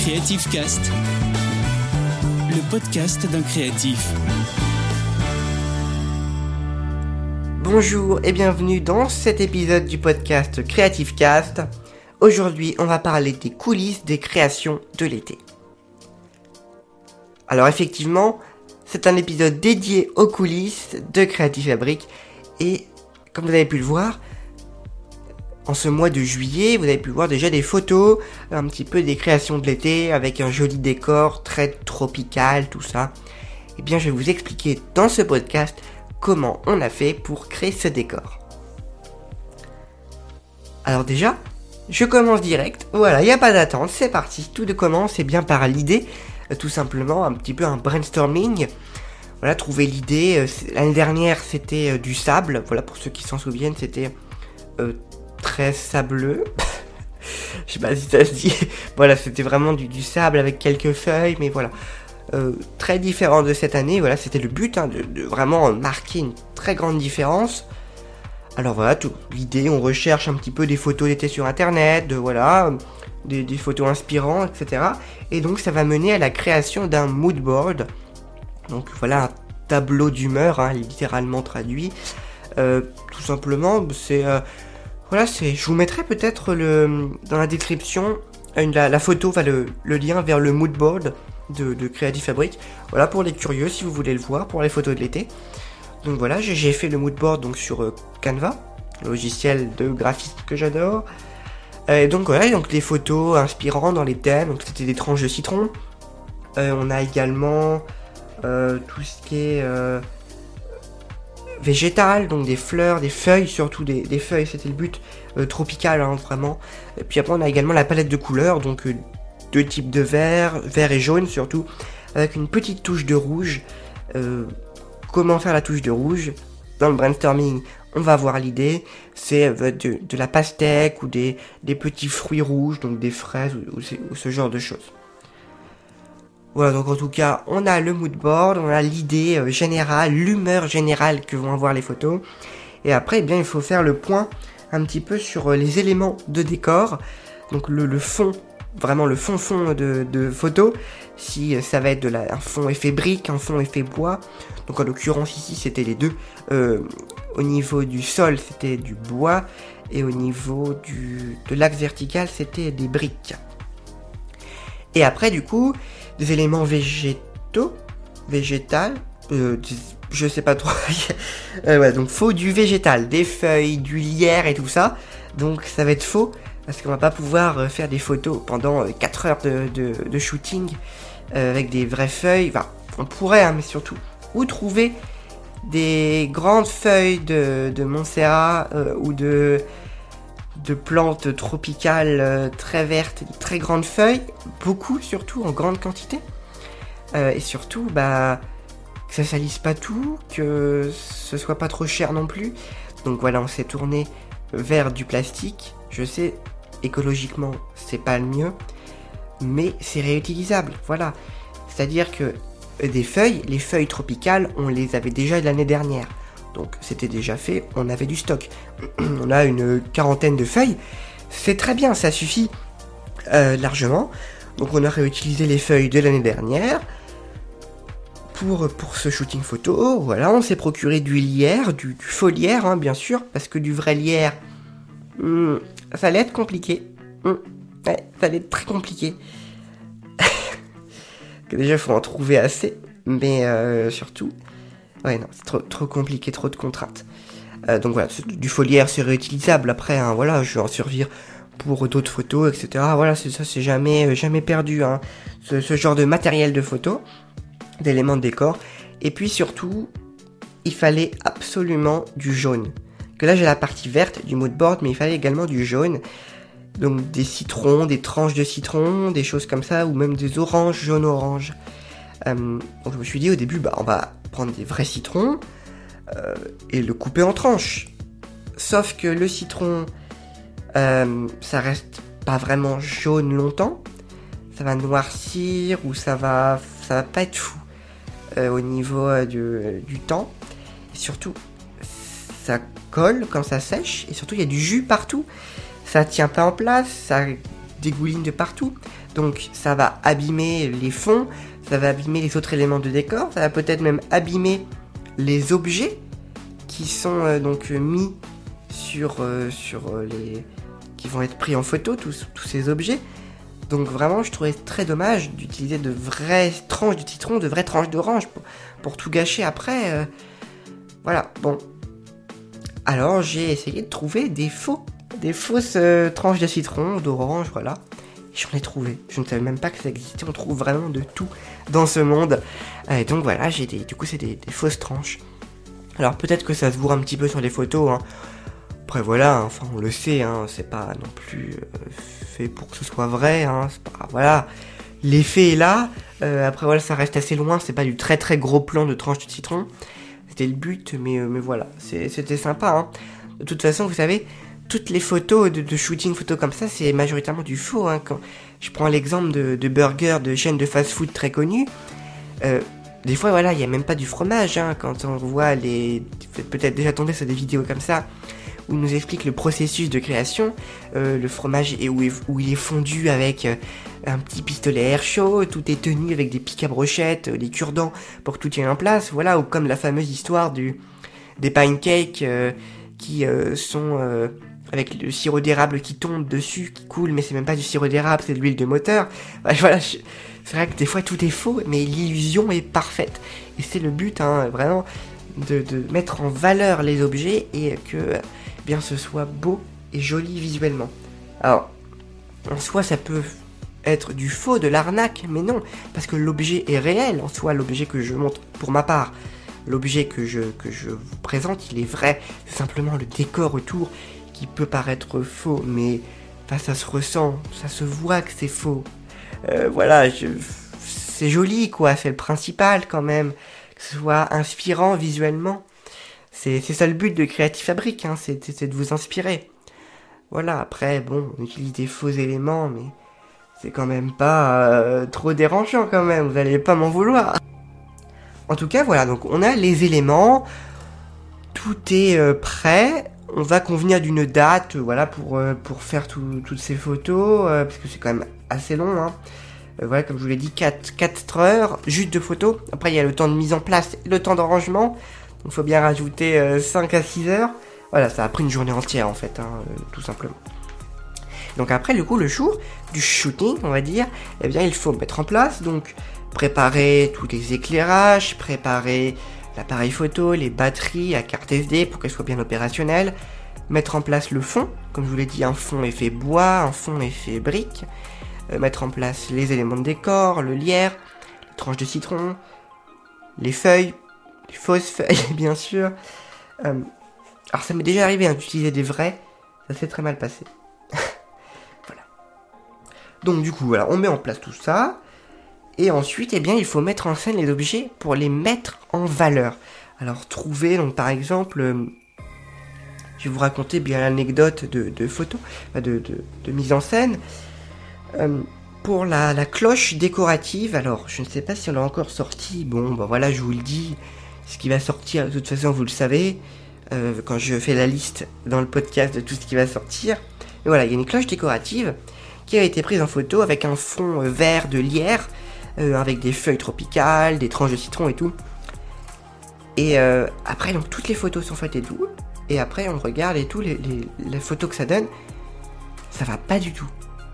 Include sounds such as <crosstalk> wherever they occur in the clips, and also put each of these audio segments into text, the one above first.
Creative Cast, le podcast d'un créatif. Bonjour et bienvenue dans cet épisode du podcast Creative Cast. Aujourd'hui, on va parler des coulisses des créations de l'été. Alors effectivement, c'est un épisode dédié aux coulisses de Creative Fabric et comme vous avez pu le voir, en ce mois de juillet, vous avez pu voir déjà des photos, un petit peu des créations de l'été avec un joli décor très tropical, tout ça. Eh bien, je vais vous expliquer dans ce podcast comment on a fait pour créer ce décor. Alors déjà, je commence direct. Voilà, il n'y a pas d'attente, c'est parti. Tout de commence, et bien par l'idée, euh, tout simplement, un petit peu un brainstorming. Voilà, trouver l'idée. Euh, l'année dernière, c'était euh, du sable. Voilà, pour ceux qui s'en souviennent, c'était très sableux. <laughs> Je sais pas si ça se dit. <laughs> voilà, c'était vraiment du, sable avec quelques feuilles, mais voilà. Euh, très différent de cette année, voilà, c'était le but, hein, de, vraiment marquer une très grande différence. Alors voilà, l'idée, on recherche un petit peu des photos d'été sur internet, voilà, des, photos inspirantes, etc. Et donc ça va mener à la création d'un mood board. Donc voilà, un tableau d'humeur, hein, littéralement traduit. Euh, tout simplement, c'est euh, voilà, c'est. Je vous mettrai peut-être dans la description une, la, photo, enfin le, lien vers le mood board de, de Creative Fabric. Voilà pour les curieux si vous voulez le voir pour les photos de l'été. Donc voilà, j'ai fait le mood board donc sur euh, Canva, logiciel de graphiste que j'adore. Euh, et donc voilà, donc les photos inspirantes dans les thèmes. Donc c'était des tranches de citron. Euh, on a également tout ce qui est végétal, donc des fleurs, des feuilles, surtout des, feuilles, c'était le but, euh, tropical hein, vraiment. Et puis après on a également la palette de couleurs, donc euh, deux types de vert, vert et jaune surtout, avec une petite touche de rouge. Euh, comment faire la touche de rouge? Dans le brainstorming, on va voir l'idée, c'est de, la pastèque ou des, petits fruits rouges, donc des fraises ou ce genre de choses. Voilà, donc en tout cas, on a le mood board, on a l'idée euh, générale, l'humeur générale que vont avoir les photos. Et après, eh bien, il faut faire le point un petit peu sur euh, les éléments de décor. Donc le, fond, vraiment le fond fond de, photo. Si euh, ça va être un fond effet brique, un fond effet bois. Donc en l'occurrence ici, c'était les deux. au niveau du sol, c'était du bois. Et au niveau de l'axe vertical, c'était des briques. Et après, du coup, des éléments végétaux, végétal, euh, je sais pas trop. <laughs> euh, ouais, donc faux du végétal, des feuilles, du lierre et tout ça. Donc ça va être faux parce qu'on va pas pouvoir euh, faire des photos pendant 4 euh, heures de, shooting avec des vraies feuilles. Enfin, on pourrait, hein, mais surtout, où trouver des grandes feuilles de, de Montserrat ou de de plantes tropicales euh, très vertes, très grandes feuilles, beaucoup surtout en grande quantité. Euh, et surtout, bah, que ça salisse pas tout, que ce soit pas trop cher non plus. Donc voilà, on s'est tourné vers du plastique. Je sais, écologiquement, c'est pas le mieux, mais c'est réutilisable. Voilà. C'est-à-dire que des feuilles, les feuilles tropicales, on les avait déjà l'année dernière. Donc c'était déjà fait, on avait du stock. <clears throat> on a une quarantaine de feuilles. C'est très bien, ça suffit euh, largement. Donc on a réutilisé les feuilles de l'année dernière pour, pour ce shooting photo. Voilà, on s'est procuré du lierre, du, faux lierre, hein, bien sûr, parce que du vrai lierre, hmm, ça allait être compliqué. Hmm, ça allait être très compliqué. <laughs> déjà, il faut en trouver assez, mais euh, surtout, Ouais, non, c'est trop, trop compliqué, trop de contraintes. Euh, donc voilà, du foliaire, c'est réutilisable. Après, hein, voilà, je vais en servir pour d'autres photos, etc. Voilà, c'est ça, c'est jamais, euh, jamais perdu. Hein, ce, genre de matériel de photo, d'éléments de décor. Et puis surtout, il fallait absolument du jaune. Que là, j'ai la partie verte du moodboard, mais il fallait également du jaune. Donc des citrons, des tranches de citron, des choses comme ça, ou même des oranges, jaune-orange. Euh, donc je me suis dit au début, bah on va prendre des vrais citrons euh, et le couper en tranches. Sauf que le citron, euh, ça reste pas vraiment jaune longtemps. Ça va noircir ou ça va, ça va pas être fou au niveau du, du temps. Et surtout, ça colle quand ça sèche et surtout il y a du jus partout. Ça tient pas en place, ça dégouline de partout. Donc ça va abîmer les fonds, ça va abîmer les autres éléments de décor, ça va peut-être même abîmer les objets qui sont euh, donc mis sur, euh, sur euh, les... qui vont être pris en photo, tous, tous ces objets. Donc vraiment, je trouvais très dommage d'utiliser de vraies tranches de citron, de vraies tranches d'orange pour, pour, tout gâcher après. Voilà, bon. Alors j'ai essayé de trouver des faux, des fausses tranches de citron, d'orange, voilà. J'en ai trouvé. Je ne savais même pas que ça existait. On trouve vraiment de tout dans ce monde. Et donc voilà, j'ai des, du coup, c'est des, fausses tranches. Alors peut-être que ça se voit un petit peu sur les photos. Hein. Après voilà, enfin on le sait, hein, c'est pas non plus euh, fait pour que ce soit vrai. Hein, voilà, l'effet est là. Euh, après voilà, ça reste assez loin. C'est pas du très très gros plan de tranches de citron. C'était le but, mais, euh, mais voilà, c'était sympa. Hein. De toute façon, vous savez, toutes les photos de, shooting photo comme ça, c'est majoritairement du faux. Hein. Quand je prends l'exemple de, de burgers de chaînes de fast-food très connues, euh, des fois, voilà, il n'y a même pas du fromage. Hein, quand on voit les, peut-être déjà tombé sur des vidéos comme ça où il nous explique le processus de création. Euh, le fromage est où, il est fondu avec euh, un petit pistolet air chaud, tout est tenu avec des pics à brochettes, des cure-dents pour tout tienne en place. Voilà, ou comme la fameuse histoire du des pancakes qui sont avec le sirop d'érable qui tombe dessus, qui coule, mais c'est même pas du sirop d'érable, c'est de l'huile de moteur. <laughs> Voilà, c'est vrai que des fois tout est faux, mais l'illusion est parfaite. Et c'est le but, hein, vraiment, de, mettre en valeur les objets et que eh bien ce soit beau et joli visuellement. Alors, en soi, ça peut être du faux, de l'arnaque, mais non, parce que l'objet est réel en soi, l'objet que je montre pour ma part. L'objet que je, que je vous présente, il est vrai. C'est simplement le décor autour qui peut paraître faux, mais ça se ressent, ça se voit que c'est faux. Euh, voilà, c'est joli quoi, c'est le principal quand même, que ce soit inspirant visuellement. C'est ça le but de Creative Fabric, hein, c'est de vous inspirer. Voilà, après, bon, on utilise des faux éléments, mais c'est quand même pas euh, trop dérangeant quand même, vous allez pas m'en vouloir. En tout cas, voilà, donc on a les éléments, tout est euh, prêt, on va convenir d'une date, euh, voilà, pour, euh, faire toutes ces photos, euh, parce que c'est quand même assez long, hein. voilà, comme je vous l'ai dit, 4, 4 heures juste de photos. Après, il y a le temps de mise en place le temps d'arrangement. Il faut bien rajouter 5 à 6 heures. Voilà, ça a pris une journée entière, en fait, hein, tout simplement. Donc après, du coup, le jour du shooting, on va dire, eh bien, il faut mettre en place, donc, préparer tous les éclairages, préparer l'appareil photo, les batteries, la carte SD pour qu'elle soit bien opérationnelle, mettre en place le fond, comme je vous l'ai dit, un fond effet bois, un fond effet brique, euh, mettre en place les éléments de décor, le lierre, les tranches de citron, les feuilles, les fausses feuilles <laughs> bien sûr. Euh, alors ça m'est déjà arrivé hein, d'utiliser des vrais, ça s'est très mal passé. <laughs> voilà. Donc du coup, voilà, on met en place tout ça. Et ensuite, eh bien, il faut mettre en scène les objets pour les mettre en valeur. Alors, trouver, donc par exemple, euh, je vais vous raconter bien l'anecdote de, photo, de, de, mise en scène. Euh, pour la, cloche décorative, alors je ne sais pas si on l'a encore sorti. Bon, ben voilà, je vous le dis. Ce qui va sortir, de toute façon, vous le savez, euh, quand je fais la liste dans le podcast de tout ce qui va sortir. Et voilà, il y a une cloche décorative qui a été prise en photo avec un fond vert de lierre euh, avec des feuilles tropicales, des tranches de citron et tout. Et euh, après, donc toutes les photos sont faites et tout. Et après, on regarde et tout, les, photos que ça donne, ça va pas du tout.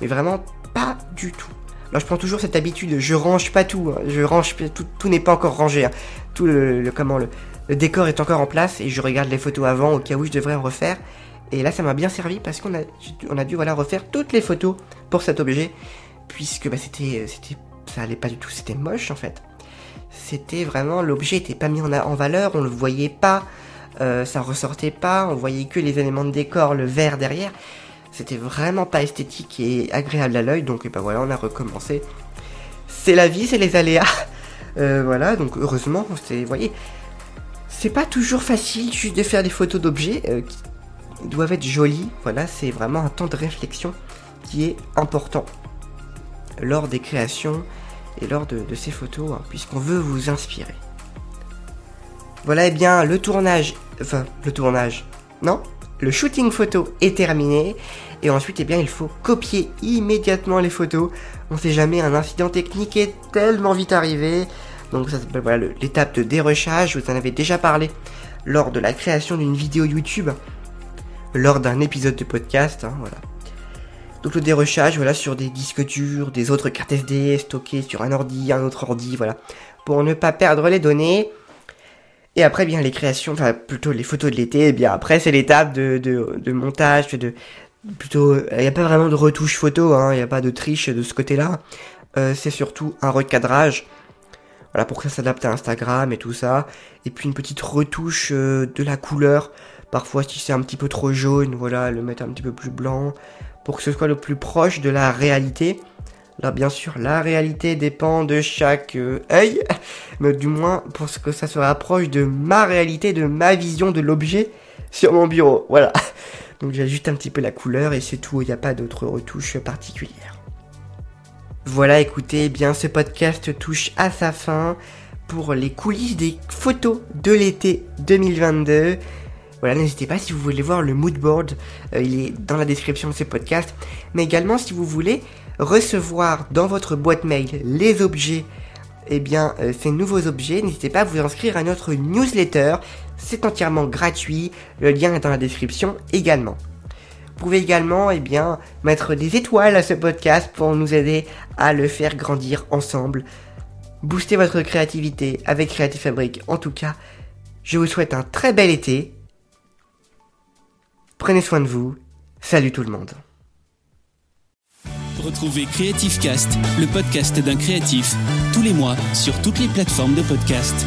Mais vraiment pas du tout. Alors je prends toujours cette habitude, je range pas tout, hein. je range tout, n'est pas encore rangé. Hein. Tout le, comment le, décor est encore en place et je regarde les photos avant au cas où je devrais en refaire. Et là, ça m'a bien servi parce qu'on a, on a dû voilà refaire toutes les photos pour cet objet puisque bah, c'était, c'était ça allait pas du tout, c'était moche en fait. C'était vraiment, l'objet était pas mis en, valeur, on le voyait pas, euh, ça ressortait pas, on voyait que les éléments de décor, le vert derrière. C'était vraiment pas esthétique et agréable à l'œil, donc ben voilà, on a recommencé. C'est la vie, c'est les aléas. <laughs> Euh, voilà, donc heureusement, c'est, voyez, c'est pas toujours facile juste de faire des photos d'objets euh, qui doivent être jolies. Voilà, c'est vraiment un temps de réflexion qui est important lors des créations et lors de, ces photos, hein, puisqu'on veut vous inspirer. Voilà, et eh bien, le tournage. Enfin, le tournage. Non le shooting photo est terminé. Et ensuite, eh bien, il faut copier immédiatement les photos. On sait jamais, un incident technique est tellement vite arrivé. Donc ça s'appelle voilà l'étape de dérochage, vous en avais déjà parlé lors de la création d'une vidéo YouTube, lors d'un épisode de podcast, hein, voilà. Donc le dérochage, voilà, sur des disques durs, des autres cartes SD stockées sur un ordi, un autre ordi, voilà, pour ne pas perdre les données. Et après, bien les créations, enfin plutôt les photos de l'été, et bien après c'est l'étape de, de, montage, de plutôt, il n'y a pas vraiment de retouche photo, hein, il n'y a pas de triche de ce côté-là. Euh, c'est surtout un recadrage voilà, pour que ça s'adapte à Instagram et tout ça. Et puis une petite retouche euh, de la couleur. Parfois, si c'est un petit peu trop jaune, voilà, le mettre un petit peu plus blanc. Pour que ce soit le plus proche de la réalité. Là, bien sûr, la réalité dépend de chaque euh, œil. <laughs> Mais du moins, pour que ça se rapproche de ma réalité, de ma vision de l'objet sur mon bureau. Voilà. <laughs> Donc j'ajuste un petit peu la couleur et c'est tout. Il n'y a pas d'autres retouches particulières. Voilà, écoutez, eh bien ce podcast touche à sa fin pour les coulisses des photos de l'été 2022. Voilà, n'hésitez pas si vous voulez voir le mood board, euh, il est dans la description de ce podcast. Mais également si vous voulez recevoir dans votre boîte mail les objets, eh bien euh, ces nouveaux objets, n'hésitez pas à vous inscrire à notre newsletter. C'est entièrement gratuit, le lien est dans la description également. Vous pouvez également eh bien, mettre des étoiles à ce podcast pour nous aider à le faire grandir ensemble. Booster votre créativité avec Creative Fabric. En tout cas, je vous souhaite un très bel été. Prenez soin de vous. Salut tout le monde. Retrouvez Creative Cast, le podcast d'un créatif, tous les mois sur toutes les plateformes de podcast.